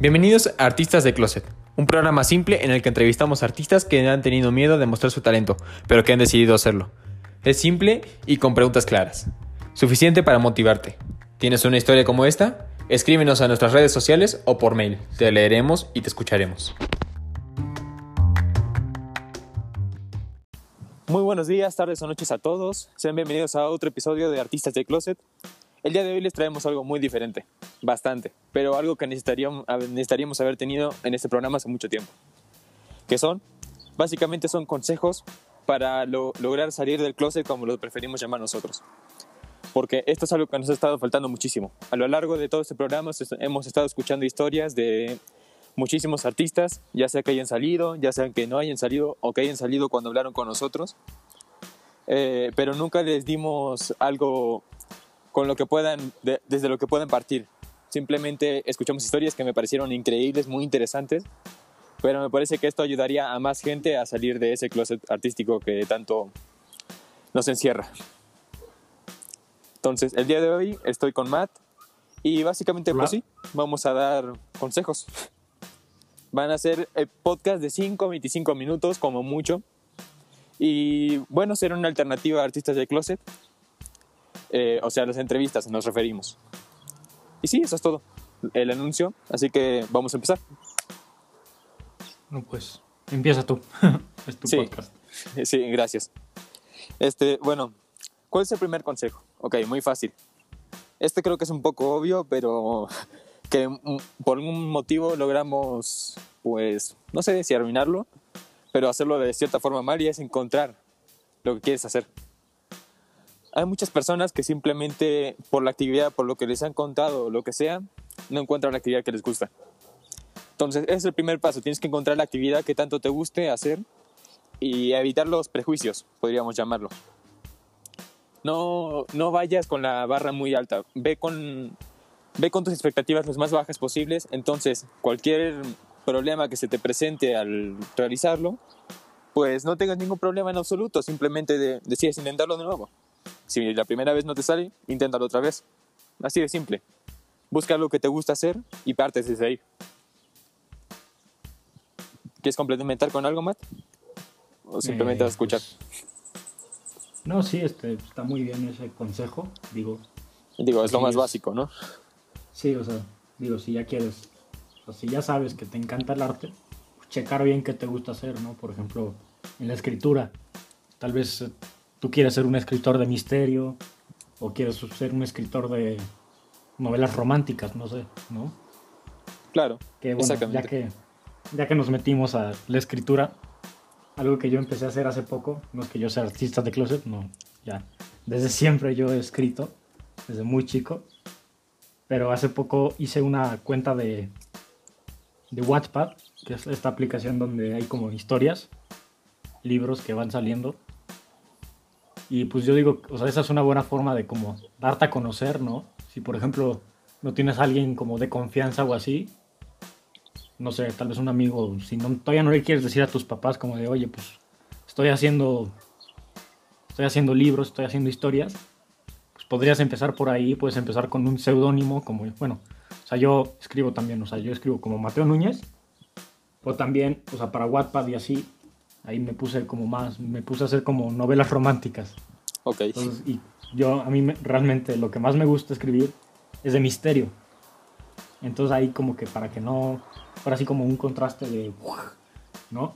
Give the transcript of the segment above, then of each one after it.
Bienvenidos a Artistas de Closet, un programa simple en el que entrevistamos artistas que han tenido miedo de mostrar su talento, pero que han decidido hacerlo. Es simple y con preguntas claras. Suficiente para motivarte. ¿Tienes una historia como esta? Escríbenos a nuestras redes sociales o por mail. Te leeremos y te escucharemos. Muy buenos días, tardes o noches a todos. Sean bienvenidos a otro episodio de Artistas de Closet. El día de hoy les traemos algo muy diferente, bastante, pero algo que necesitaríamos, necesitaríamos haber tenido en este programa hace mucho tiempo. Que son, básicamente son consejos para lograr salir del closet como lo preferimos llamar nosotros. Porque esto es algo que nos ha estado faltando muchísimo. A lo largo de todo este programa hemos estado escuchando historias de muchísimos artistas, ya sea que hayan salido, ya sea que no hayan salido o que hayan salido cuando hablaron con nosotros. Eh, pero nunca les dimos algo con lo que puedan, desde lo que puedan partir. Simplemente escuchamos historias que me parecieron increíbles, muy interesantes, pero me parece que esto ayudaría a más gente a salir de ese closet artístico que tanto nos encierra. Entonces, el día de hoy estoy con Matt y básicamente, pues sí, vamos a dar consejos. Van a ser el podcast de 5 a 25 minutos, como mucho. Y bueno, ser una alternativa a artistas de closet eh, o sea, las entrevistas nos referimos. Y sí, eso es todo, el anuncio, así que vamos a empezar. No, pues empieza tú, es tu podcast. Sí, gracias. Este, bueno, ¿cuál es el primer consejo? Ok, muy fácil. Este creo que es un poco obvio, pero que por algún motivo logramos, pues, no sé si arruinarlo, pero hacerlo de cierta forma mal y es encontrar lo que quieres hacer hay muchas personas que simplemente por la actividad, por lo que les han contado o lo que sea, no encuentran la actividad que les gusta. Entonces, ese es el primer paso. Tienes que encontrar la actividad que tanto te guste hacer y evitar los prejuicios, podríamos llamarlo. No, no vayas con la barra muy alta. Ve con, ve con tus expectativas las más bajas posibles. Entonces, cualquier problema que se te presente al realizarlo, pues no tengas ningún problema en absoluto. Simplemente de, decides intentarlo de nuevo. Si la primera vez no te sale, inténtalo otra vez. Así de simple. Busca lo que te gusta hacer y partes desde ahí. ¿Quieres complementar con algo, Matt? ¿O simplemente vas a escuchar? Pues, no, sí, este, está muy bien ese consejo. Digo, digo es lo más básico, ¿no? Sí, o sea, digo, si ya quieres, o si ya sabes que te encanta el arte, pues checar bien qué te gusta hacer, ¿no? Por ejemplo, en la escritura, tal vez eh, tú quieres ser un escritor de misterio o quieres ser un escritor de novelas románticas, no sé, ¿no? Claro, que, bueno, Ya que, ya que nos metimos a la escritura, algo que yo empecé a hacer hace poco, no es que yo sea artista de closet, no, ya, desde siempre yo he escrito, desde muy chico, pero hace poco hice una cuenta de, de Wattpad, que es esta aplicación donde hay como historias, libros que van saliendo y pues yo digo, o sea, esa es una buena forma de como darte a conocer, ¿no? Si por ejemplo no tienes a alguien como de confianza o así, no sé, tal vez un amigo, si no, todavía no le quieres decir a tus papás como de, oye, pues estoy haciendo, estoy haciendo libros, estoy haciendo historias, pues podrías empezar por ahí, puedes empezar con un seudónimo como, bueno, o sea, yo escribo también, o sea, yo escribo como Mateo Núñez, o también, o sea, para Wattpad y así, ahí me puse como más, me puse a hacer como novelas románticas. Ok. y yo, a mí realmente lo que más me gusta escribir es de misterio. Entonces ahí como que para que no fuera así como un contraste de... ¿No?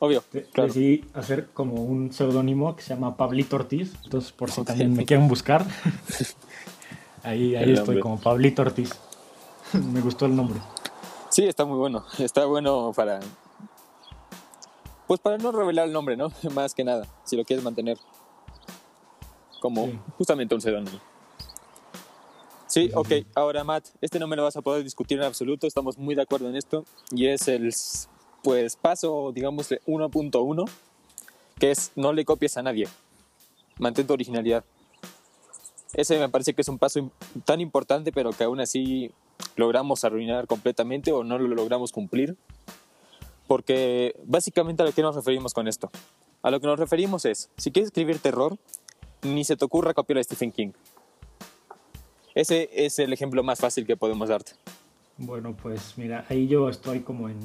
Obvio. Claro. Decidí hacer como un seudónimo que se llama Pablito Ortiz. Entonces por si también me quieren buscar. ahí ahí estoy como Pablito Ortiz. me gustó el nombre. Sí, está muy bueno. Está bueno para pues para no revelar el nombre, ¿no? Más que nada, si lo quieres mantener como justamente un seudónimo. Sí, ok. Ahora, Matt, este no me lo vas a poder discutir en absoluto. Estamos muy de acuerdo en esto. Y es el, pues, paso, digamos, 1.1, que es no le copies a nadie. Mantén tu originalidad. Ese me parece que es un paso tan importante, pero que aún así logramos arruinar completamente o no lo logramos cumplir porque básicamente a lo que nos referimos con esto. A lo que nos referimos es, si quieres escribir terror, ni se te ocurra copiar a Stephen King. Ese es el ejemplo más fácil que podemos darte. Bueno, pues mira, ahí yo estoy como en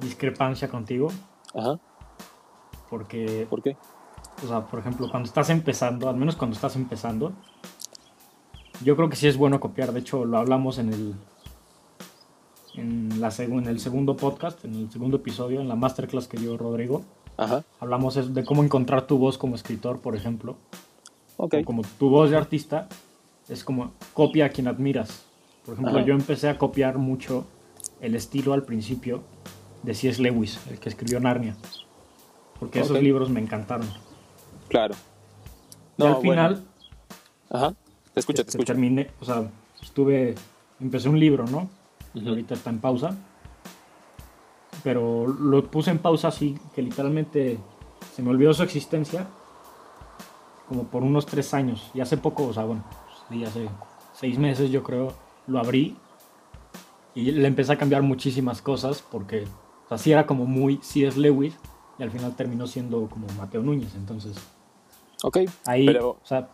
discrepancia contigo. Ajá. Porque, ¿Por qué? o sea, por ejemplo, cuando estás empezando, al menos cuando estás empezando, yo creo que sí es bueno copiar. De hecho, lo hablamos en el, en, la, en el segundo podcast, en el segundo episodio, en la masterclass que dio Rodrigo. Ajá. Hablamos de cómo encontrar tu voz como escritor, por ejemplo. Ok. O como tu voz de artista es como copia a quien admiras. Por ejemplo, Ajá. yo empecé a copiar mucho el estilo al principio de C.S. Lewis, el que escribió Narnia. Porque esos Ok. libros me encantaron. Claro. y No, al bueno. final, Ajá. Te escucho, te este, escucho. terminé, o sea, estuve, empecé un libro, ¿no? Ujú. Ahorita está en pausa. Pero lo puse en pausa así, que literalmente se me olvidó su existencia como por unos tres años. Y hace poco, o sea, bueno, pues, sí, hace seis meses yo creo, lo abrí y le empecé a cambiar muchísimas cosas porque, o sea, sí era como muy C.S. Lewis y al final terminó siendo como Mateo Núñez. Entonces, Ok. ahí, Pero o sea,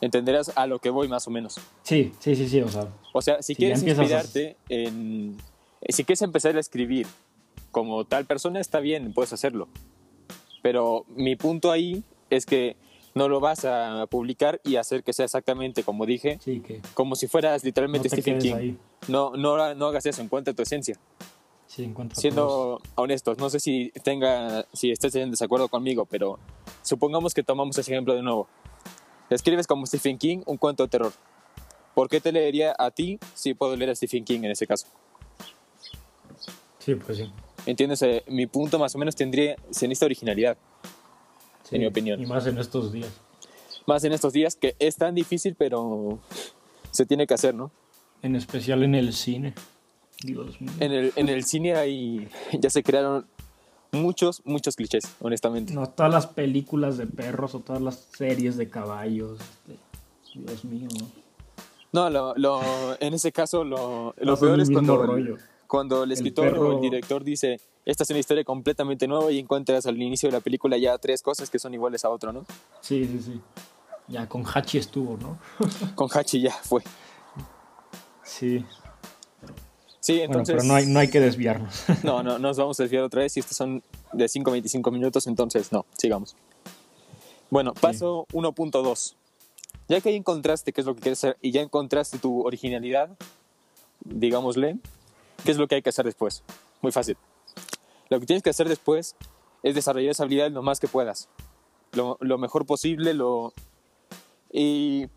entenderás a lo que voy más o menos. sí, sí, sí, sí, o sea, O sea, si ya quieres empiezas a- inspirarte en... eh, Si quieres empezar a escribir como tal persona, está bien, puedes hacerlo. Pero mi punto ahí es que no lo vas a publicar y hacer que sea exactamente como dije, sí, que como si fueras no literalmente te Stephen King. ahí. No, no, no hagas eso, encuentra tu esencia. Sí. Siendo honestos, no sé si tenga, si estés en desacuerdo conmigo, pero supongamos que tomamos ese ejemplo de nuevo. Escribes como Stephen King un cuento de terror. ¿Por qué te leería a ti si puedo leer a Stephen King en ese caso? Sí, pues sí. ¿Entiendes? Eh, mi punto más o menos tendría, se necesita originalidad, Sí, En mi opinión. Y más en estos días. más en estos días que es tan difícil, pero se tiene que hacer, ¿no? En especial en el cine. Dios mío. En el, en el cine hay, ya se crearon muchos, muchos clichés, honestamente. No, todas las películas de perros o todas las series de caballos. este, Dios mío, ¿no? No, lo, lo- en ese caso lo, peor es cuando, rollo. cuando el El escritor o el director dice, esta es una historia completamente nueva y encuentras al inicio de la película ya tres cosas que son iguales a otro, ¿no? Sí, sí, sí. Ya con Hachi estuvo, ¿no? Con Hachi ya fue. Sí. Sí, Bueno, entonces... pero no hay, no hay que desviarnos. No, no, nos vamos a desviar otra vez. Y estos son de 5 a 25 minutos, entonces no, sigamos. Bueno, paso 1.2. Ya que ya encontraste qué es lo que quieres hacer y ya encontraste tu originalidad, digámosle, ¿qué es lo que hay que hacer después? Muy fácil. Lo que tienes que hacer después es desarrollar esa habilidad lo más que puedas. Lo, lo mejor posible, lo... Y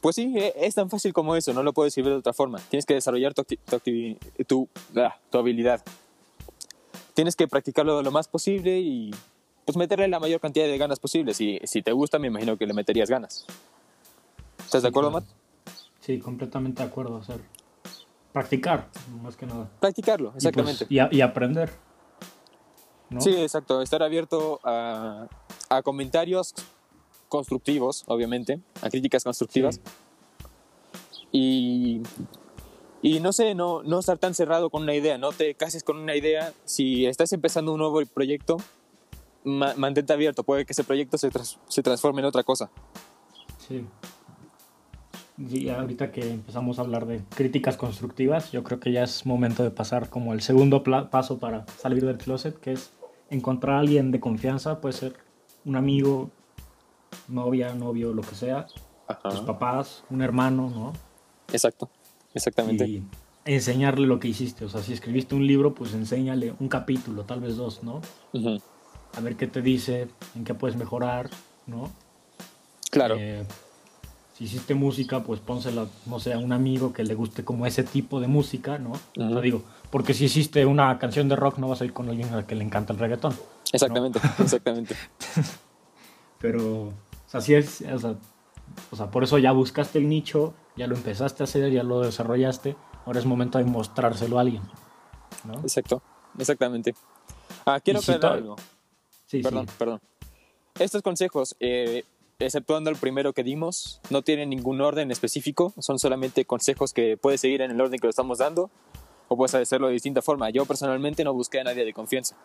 pues sí, e- es tan fácil como eso, no lo puedes decir de otra forma. Tienes que desarrollar tu, tu, tu, ah, tu habilidad. Tienes que practicarlo lo más posible y pues meterle la mayor cantidad de ganas posible. Si, si te gusta, me imagino que le meterías ganas. ¿Estás de Sí, acuerdo, claro. Matt? Sí, completamente de acuerdo. Hacer. Practicar, más que nada. Practicarlo, Y, pues, exactamente. Y, a- y aprender. ¿no? Sí, exacto. Estar abierto a, a comentarios constructivos, obviamente, a críticas constructivas. Sí. Y, y no sé, no, no estar tan cerrado con una idea, no te cases con una idea. Si estás empezando un nuevo proyecto, ma- mantente abierto, puede que ese proyecto se, tras- se transforme en otra cosa. Sí. Y ahorita que empezamos a hablar de críticas constructivas, yo creo que ya es momento de pasar como el segundo paso para salir del closet, que es encontrar a alguien de confianza, puede ser un amigo, novia, novio, lo que sea, Ajá. tus papás, un hermano, ¿no? Exacto, exactamente. Y enseñarle lo que hiciste. O sea, si escribiste un libro, pues enséñale un capítulo, tal vez dos, ¿no? A ver qué te dice, en qué puedes mejorar, ¿no? Claro, Eh, si hiciste música, pues pónsela, no sé, a un amigo que le guste como ese tipo de música, ¿no? O sea, digo, porque si hiciste una canción de rock, no vas a ir con alguien al que le encanta el reggaetón. exactamente, exactamente. Pero, o sea, sí es, o sea, o sea, por eso ya buscaste el nicho, ya lo empezaste a hacer, ya lo desarrollaste, ahora es momento de mostrárselo a alguien, ¿no? Exacto, exactamente. Ah, quiero si aclarar algo. Sí, Perdón, sí. perdón. Estos consejos, eh, exceptuando el primero que dimos, no tienen ningún orden específico, son solamente consejos que puedes seguir en el orden que lo estamos dando o puedes hacerlo de distinta forma. Yo personalmente no busqué a nadie de confianza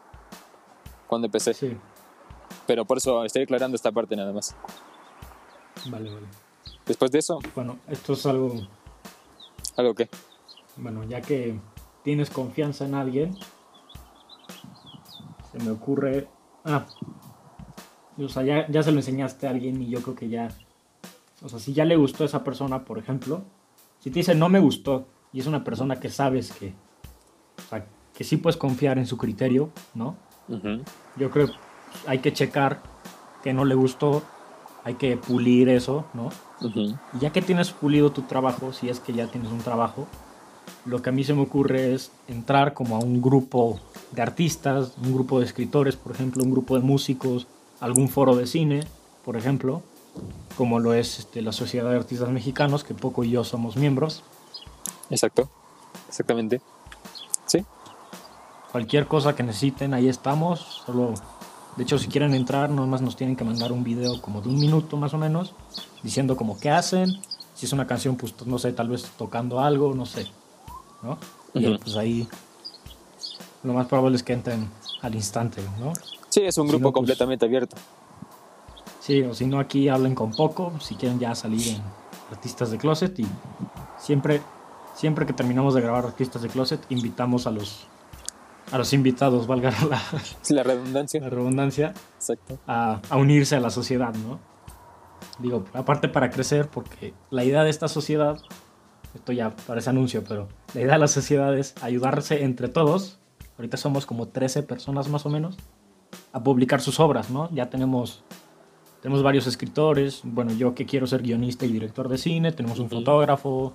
cuando empecé, Sí, pero por eso estoy aclarando esta parte nada más. vale, vale. Después de eso, Bueno, esto es algo algo que... bueno, ya que tienes confianza en alguien, se me ocurre, ah, o sea, ya, ya se lo enseñaste a alguien y yo creo que ya, o sea, si ya le gustó a esa persona, por ejemplo, si te dice no me gustó y es una persona que sabes que, o sea, que sí puedes confiar en su criterio, ¿no? Ujú. Yo creo hay que checar que no le gustó, hay que pulir eso, ¿no? Y ya que tienes pulido tu trabajo, si es que ya tienes un trabajo, lo que a mí se me ocurre es entrar como a un grupo de artistas, un grupo de escritores, por ejemplo, un grupo de músicos, algún foro de cine, por ejemplo, como lo es este, la Sociedad de Artistas Mexicanos, que Poco y yo somos miembros. Exacto. Exactamente. Sí. Cualquier cosa que necesiten, ahí estamos. Solo, de hecho, si quieren entrar, nomás nos tienen que mandar un video como de un minuto más o menos, diciendo como qué hacen. Si es una canción, pues no sé, tal vez tocando algo, no sé. ¿No? Y pues ahí lo más probable es que entren al instante, ¿no? Sí, es un Si grupo no, pues- completamente abierto. Sí, o si no, aquí hablen con poco, si quieren ya salir en Artistas de Closet y siempre, siempre que terminamos de grabar Artistas de Closet, invitamos a los, a los invitados, valga la, la redundancia. la redundancia, Exacto. a, a unirse a la sociedad, ¿no? Digo, aparte para crecer, porque la idea de esta sociedad, esto ya parece anuncio, pero la idea de la sociedad es ayudarse entre todos, ahorita somos como 13 personas más o menos, a publicar sus obras, ¿no? Ya tenemos, tenemos varios escritores, bueno, yo que quiero ser guionista y director de cine, tenemos un fotógrafo,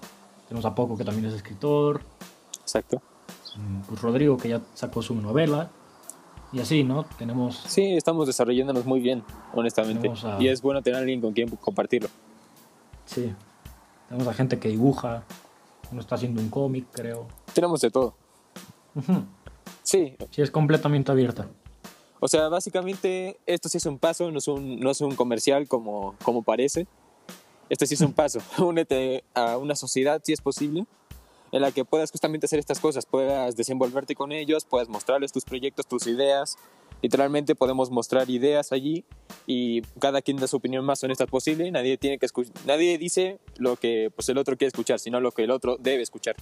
tenemos a Poco que también es escritor, Exacto. Pues Rodrigo que ya sacó su novela, y así, ¿no? Tenemos Sí, estamos desarrollándonos muy bien, honestamente. A- Y es bueno tener a alguien con quien compartirlo. Sí. Tenemos a gente que dibuja. Uno está haciendo un cómic, creo. Tenemos de todo. Sí, Sí, es completamente abierta. o sea, básicamente esto sí es un paso, no es un, no es un comercial como, como parece. Esto sí es un paso. Únete a una sociedad, si es posible, en la que puedas justamente hacer estas cosas, puedas desenvolverte con ellos, puedas mostrarles tus proyectos, tus ideas. Literalmente podemos mostrar ideas allí y cada quien da su opinión más honesta posible. Nadie tiene que nadie dice lo que pues, el otro quiere escuchar, sino lo que el otro debe escuchar.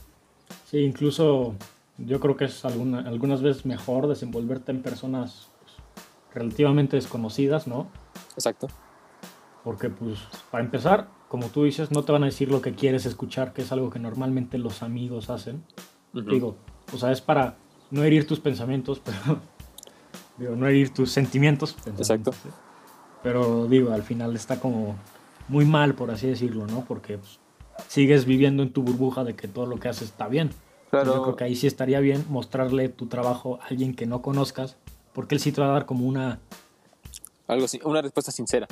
Sí, incluso yo creo que es alguna- algunas veces mejor desenvolverte en personas pues, relativamente desconocidas, ¿no? Exacto. Porque, pues, para empezar, como tú dices, no te van a decir lo que quieres escuchar, que es algo que normalmente los amigos hacen. Ujú. Digo, o sea, es para no herir tus pensamientos, pero. Digo, no herir tus sentimientos. Exacto. pensamientos, ¿eh? Pero digo, al final está como muy mal, por así decirlo, ¿no? Porque pues, sigues viviendo en tu burbuja de que todo lo que haces está bien. Claro. Yo creo que ahí sí estaría bien mostrarle tu trabajo a alguien que no conozcas, porque él sí te va a dar como una, Algo así, una respuesta sincera.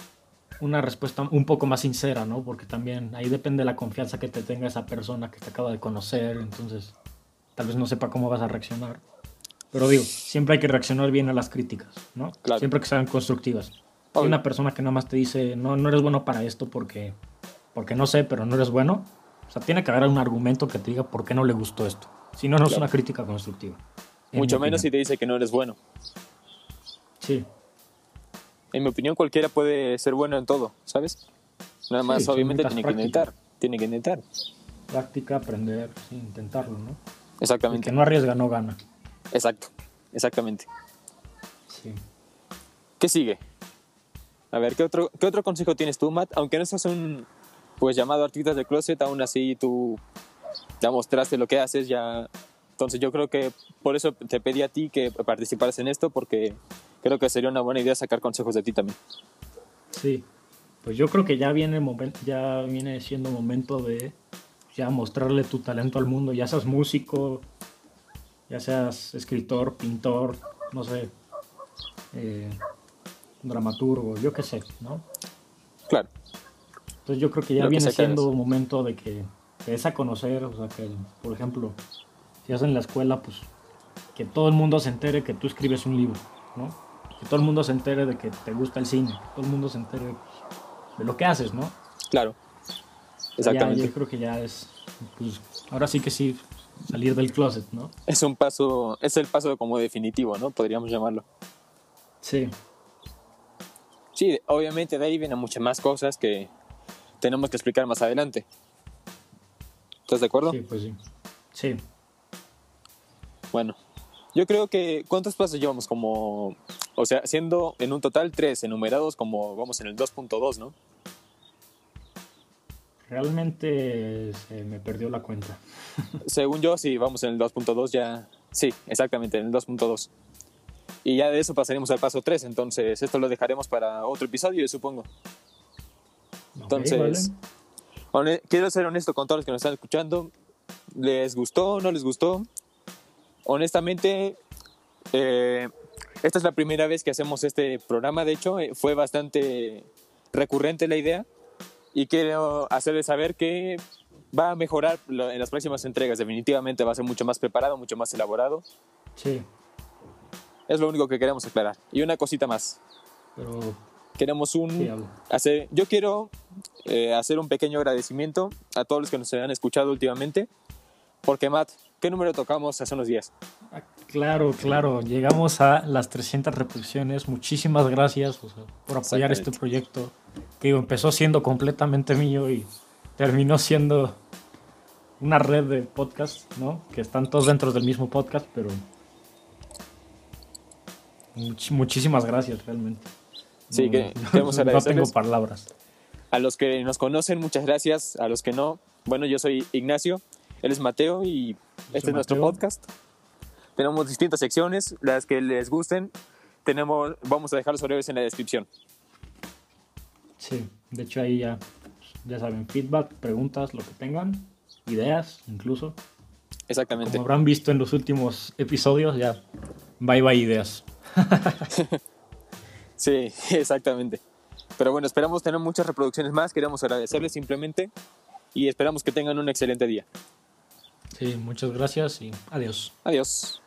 Una respuesta un poco más sincera, ¿no? Porque también ahí depende de la confianza que te tenga esa persona que te acaba de conocer, entonces tal vez no sepa cómo vas a reaccionar. Pero digo, siempre hay que reaccionar bien a las críticas, ¿no? Claro. Siempre que sean constructivas. Si Obvio. una persona que nada más te dice, no, no eres bueno para esto porque, porque no sé, pero no eres bueno, o sea, tiene que haber un argumento que te diga por qué no le gustó esto. Si no, no es una crítica constructiva. Mucho menos si te dice que no eres bueno. Sí, En mi opinión, cualquiera puede ser bueno en todo, ¿sabes? Nada Sí, más, son obviamente, tiene que prácticas. intentar. Tiene que intentar. práctica, aprender, sí, intentarlo, ¿no? El Exactamente. que no arriesga no gana. Exacto. Exactamente. Sí. ¿Qué sigue? A ver, ¿qué otro, ¿qué otro consejo tienes tú, Matt? Aunque no seas un, pues, llamado artistas de closet, aún así tú ya mostraste lo que haces, ya... Entonces yo creo que por eso te pedí a ti que participaras en esto, porque creo que sería una buena idea sacar consejos de ti también. Sí, pues yo creo que ya viene, ya viene siendo momento de ya mostrarle tu talento al mundo, ya seas músico, ya seas escritor, pintor, no sé, eh, dramaturgo, yo qué sé, ¿no? Claro. Entonces yo creo que ya Lo viene que siendo momento de que te des a conocer, o sea, que, por ejemplo, si haces en la escuela, pues que todo el mundo se entere que tú escribes un libro, ¿no? Que todo el mundo se entere de que te gusta el cine, que todo el mundo se entere pues, de lo que haces, ¿no? Claro. Sea, ya- Exactamente. yo creo que ya es, pues, ahora sí que sí, salir del closet, ¿no? Es un paso, es el paso como definitivo, ¿no? Podríamos llamarlo. Sí, Sí, obviamente de ahí vienen muchas más cosas que tenemos que explicar más adelante. ¿Estás de acuerdo? sí, pues sí. Sí. Bueno, yo creo que ¿cuántos pasos llevamos? Como, o sea, siendo en un total tres enumerados, como vamos en el 2.2, ¿no? Realmente se me perdió la cuenta. Según yo, sí, vamos en el 2.2 ya. Sí, exactamente, en el 2.2. Y ya de eso pasaremos al paso 3, entonces esto lo dejaremos para otro episodio, supongo. Entonces, vale. quiero ser honesto con todos los que nos están escuchando. ¿Les gustó? ¿No les gustó? Honestamente, eh, esta es la primera vez que hacemos este programa, de hecho, eh, fue bastante recurrente la idea y quiero hacerles saber que va a mejorar en las próximas entregas. Definitivamente va a ser mucho más preparado, mucho más elaborado. Sí. Es lo único que queremos aclarar. Y una cosita más. Pero... Queremos un... hacer, yo quiero eh, hacer un pequeño agradecimiento a todos los que nos han escuchado últimamente. Porque, Matt, ¿qué número tocamos hace unos días? Claro, claro. Llegamos a las 300 reproducciones. Muchísimas gracias por apoyar este proyecto que empezó siendo completamente mío y terminó siendo una red de podcasts, ¿no? Que están todos dentro del mismo podcast, pero muchísimas gracias realmente. Sí, que queremos No tengo palabras. A los que nos conocen, muchas gracias. A los que no, bueno, yo soy Ignacio, él es Mateo y este es nuestro podcast. Tenemos distintas secciones, las que les gusten, tenemos, vamos a dejar los horarios en la descripción. Sí, de hecho ahí ya, ya saben, feedback, preguntas, lo que tengan, ideas incluso. Exactamente. Como habrán visto en los últimos episodios, ya bye bye ideas. sí, exactamente. Pero bueno, esperamos tener muchas reproducciones más. Queremos agradecerles simplemente y esperamos que tengan un excelente día. Sí, muchas gracias y adiós. Adiós.